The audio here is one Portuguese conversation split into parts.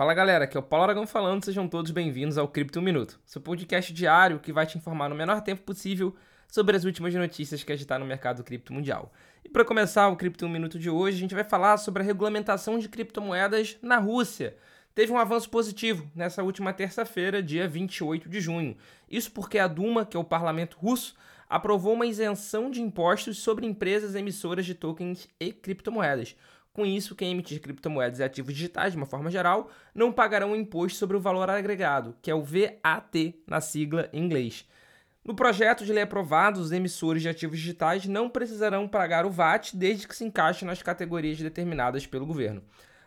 Fala galera, aqui é o Paulo Aragão falando, sejam todos bem-vindos ao Cripto Minuto, seu podcast diário que vai te informar no menor tempo possível sobre as últimas notícias que agitaram no mercado cripto mundial. E para começar o Cripto Minuto de hoje, a gente vai falar sobre a regulamentação de criptomoedas na Rússia. Teve um avanço positivo nessa última terça-feira, dia 28 de junho. Isso porque a Duma, que é o parlamento russo, aprovou uma isenção de impostos sobre empresas emissoras de tokens e criptomoedas. Com isso, quem emitir criptomoedas e ativos digitais, de uma forma geral, não pagarão imposto sobre o valor agregado, que é o VAT na sigla em inglês. No projeto de lei aprovado, os emissores de ativos digitais não precisarão pagar o VAT desde que se encaixem nas categorias determinadas pelo governo.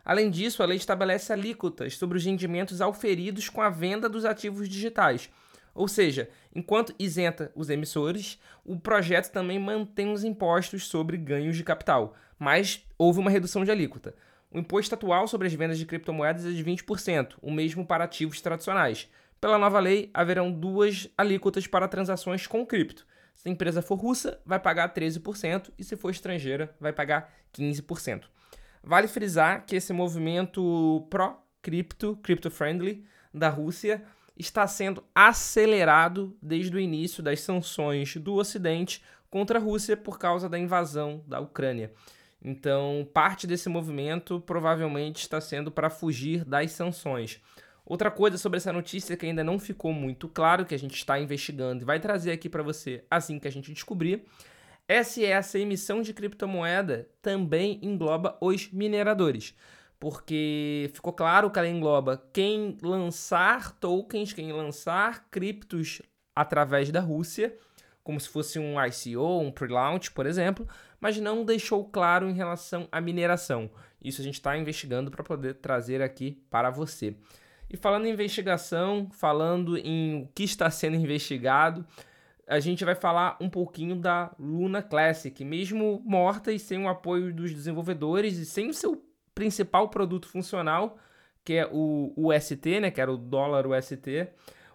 Além disso, a lei estabelece alíquotas sobre os rendimentos auferidos com a venda dos ativos digitais. Ou seja, enquanto isenta os emissores, o projeto também mantém os impostos sobre ganhos de capital, mas houve uma redução de alíquota. O imposto atual sobre as vendas de criptomoedas é de 20%, o mesmo para ativos tradicionais. Pela nova lei, haverão duas alíquotas para transações com cripto. Se a empresa for russa, vai pagar 13% e se for estrangeira, vai pagar 15%. Vale frisar que esse movimento pró-cripto, crypto-friendly da Rússia está sendo acelerado desde o início das sanções do Ocidente contra a Rússia por causa da invasão da Ucrânia. Então, parte desse movimento provavelmente está sendo para fugir das sanções. Outra coisa sobre essa notícia que ainda não ficou muito claro, que a gente está investigando e vai trazer aqui para você assim que a gente descobrir, é se essa emissão de criptomoeda também engloba os mineradores porque ficou claro que ela engloba quem lançar tokens, quem lançar criptos através da Rússia, como se fosse um ICO, um pre-launch, por exemplo, mas não deixou claro em relação à mineração. Isso a gente está investigando para poder trazer aqui para você. E falando em investigação, falando em o que está sendo investigado, a gente vai falar um pouquinho da Luna Classic, mesmo morta e sem o apoio dos desenvolvedores e sem o seu principal produto funcional, que é o UST, né, que era o dólar UST,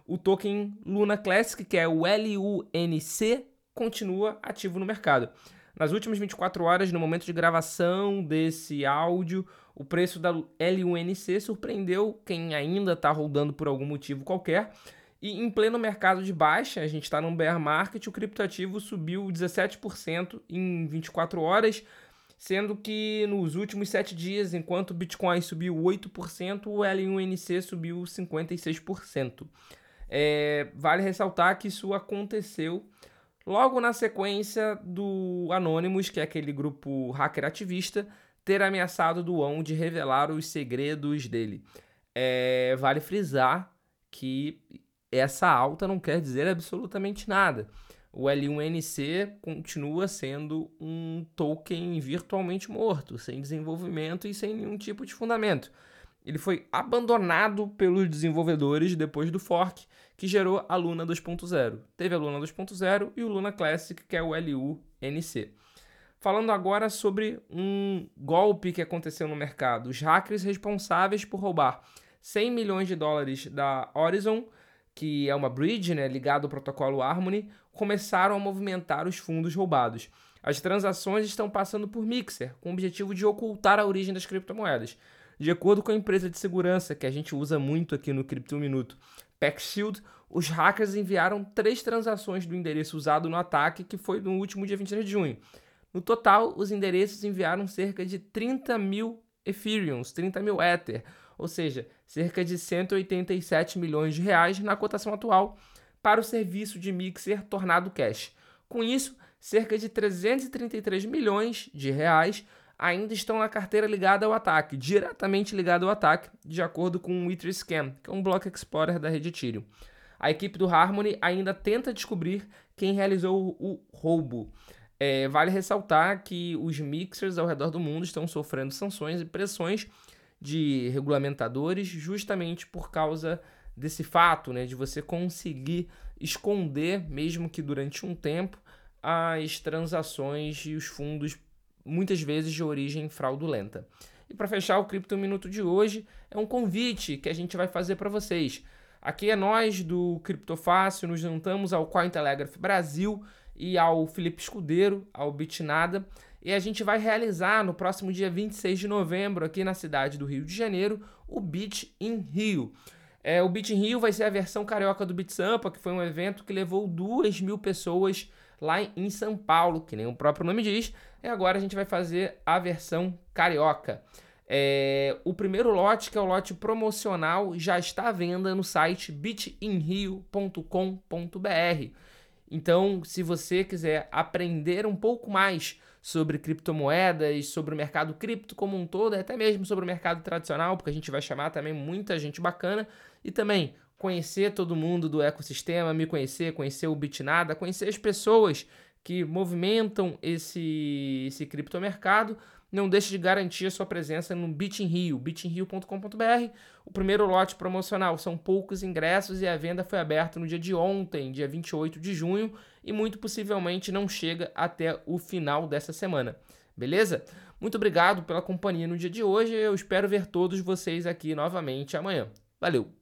o token Luna Classic, que é o LUNC, continua ativo no mercado. Nas últimas 24 horas, no momento de gravação desse áudio, o preço da LUNC surpreendeu quem ainda está rodando por algum motivo qualquer. E em pleno mercado de baixa, a gente está num bear market, o criptoativo subiu 17% em 24 horas, sendo que nos últimos sete dias, enquanto o Bitcoin subiu 8%, o L1NC subiu 56%. É, vale ressaltar que isso aconteceu logo na sequência do Anonymous, que é aquele grupo hacker ativista, ter ameaçado do ON de revelar os segredos dele. É, vale frisar que essa alta não quer dizer absolutamente nada o L1NC continua sendo um token virtualmente morto, sem desenvolvimento e sem nenhum tipo de fundamento. Ele foi abandonado pelos desenvolvedores depois do fork, que gerou a Luna 2.0. Teve a Luna 2.0 e o Luna Classic, que é o LUNC. Falando agora sobre um golpe que aconteceu no mercado. Os hackers responsáveis por roubar 100 milhões de dólares da Horizon que é uma bridge né, ligada ao protocolo Harmony, começaram a movimentar os fundos roubados. As transações estão passando por Mixer, com o objetivo de ocultar a origem das criptomoedas. De acordo com a empresa de segurança que a gente usa muito aqui no Cripto Minuto, PackShield, os hackers enviaram três transações do endereço usado no ataque, que foi no último dia 23 de junho. No total, os endereços enviaram cerca de 30 mil Ethereums, 30 mil Ether, ou seja, cerca de 187 milhões de reais na cotação atual para o serviço de mixer Tornado Cash. Com isso, cerca de 333 milhões de reais ainda estão na carteira ligada ao ataque, diretamente ligada ao ataque, de acordo com o Etherscan, que é um block explorer da rede Ethereum. A equipe do Harmony ainda tenta descobrir quem realizou o roubo. É, vale ressaltar que os mixers ao redor do mundo estão sofrendo sanções e pressões de regulamentadores justamente por causa desse fato, né, de você conseguir esconder, mesmo que durante um tempo, as transações e os fundos, muitas vezes de origem fraudulenta. E para fechar o Cripto Minuto de hoje, é um convite que a gente vai fazer para vocês. Aqui é nós do Criptofácil, nos juntamos ao Cointelegraph Brasil e ao Felipe Escudeiro, ao Bitnada, E a gente vai realizar no próximo dia 26 de novembro, aqui na cidade do Rio de Janeiro, o Beach in Rio. É, o Beach in Rio vai ser a versão carioca do Beat Sampa, que foi um evento que levou duas mil pessoas lá em São Paulo, que nem o próprio nome diz. E agora a gente vai fazer a versão carioca. É, o primeiro lote, que é o lote promocional, já está à venda no site bitinrio.com.br. Então, se você quiser aprender um pouco mais sobre criptomoedas, sobre o mercado cripto como um todo, até mesmo sobre o mercado tradicional, porque a gente vai chamar também muita gente bacana, e também conhecer todo mundo do ecossistema, me conhecer, conhecer o Bitnada, conhecer as pessoas que movimentam esse, esse criptomercado, não deixe de garantir a sua presença no Bit in Rio, bitinrio.com.br. O primeiro lote promocional são poucos ingressos e a venda foi aberta no dia de ontem, dia 28 de junho, e muito possivelmente não chega até o final dessa semana. Beleza? Muito obrigado pela companhia no dia de hoje. Eu espero ver todos vocês aqui novamente amanhã. Valeu!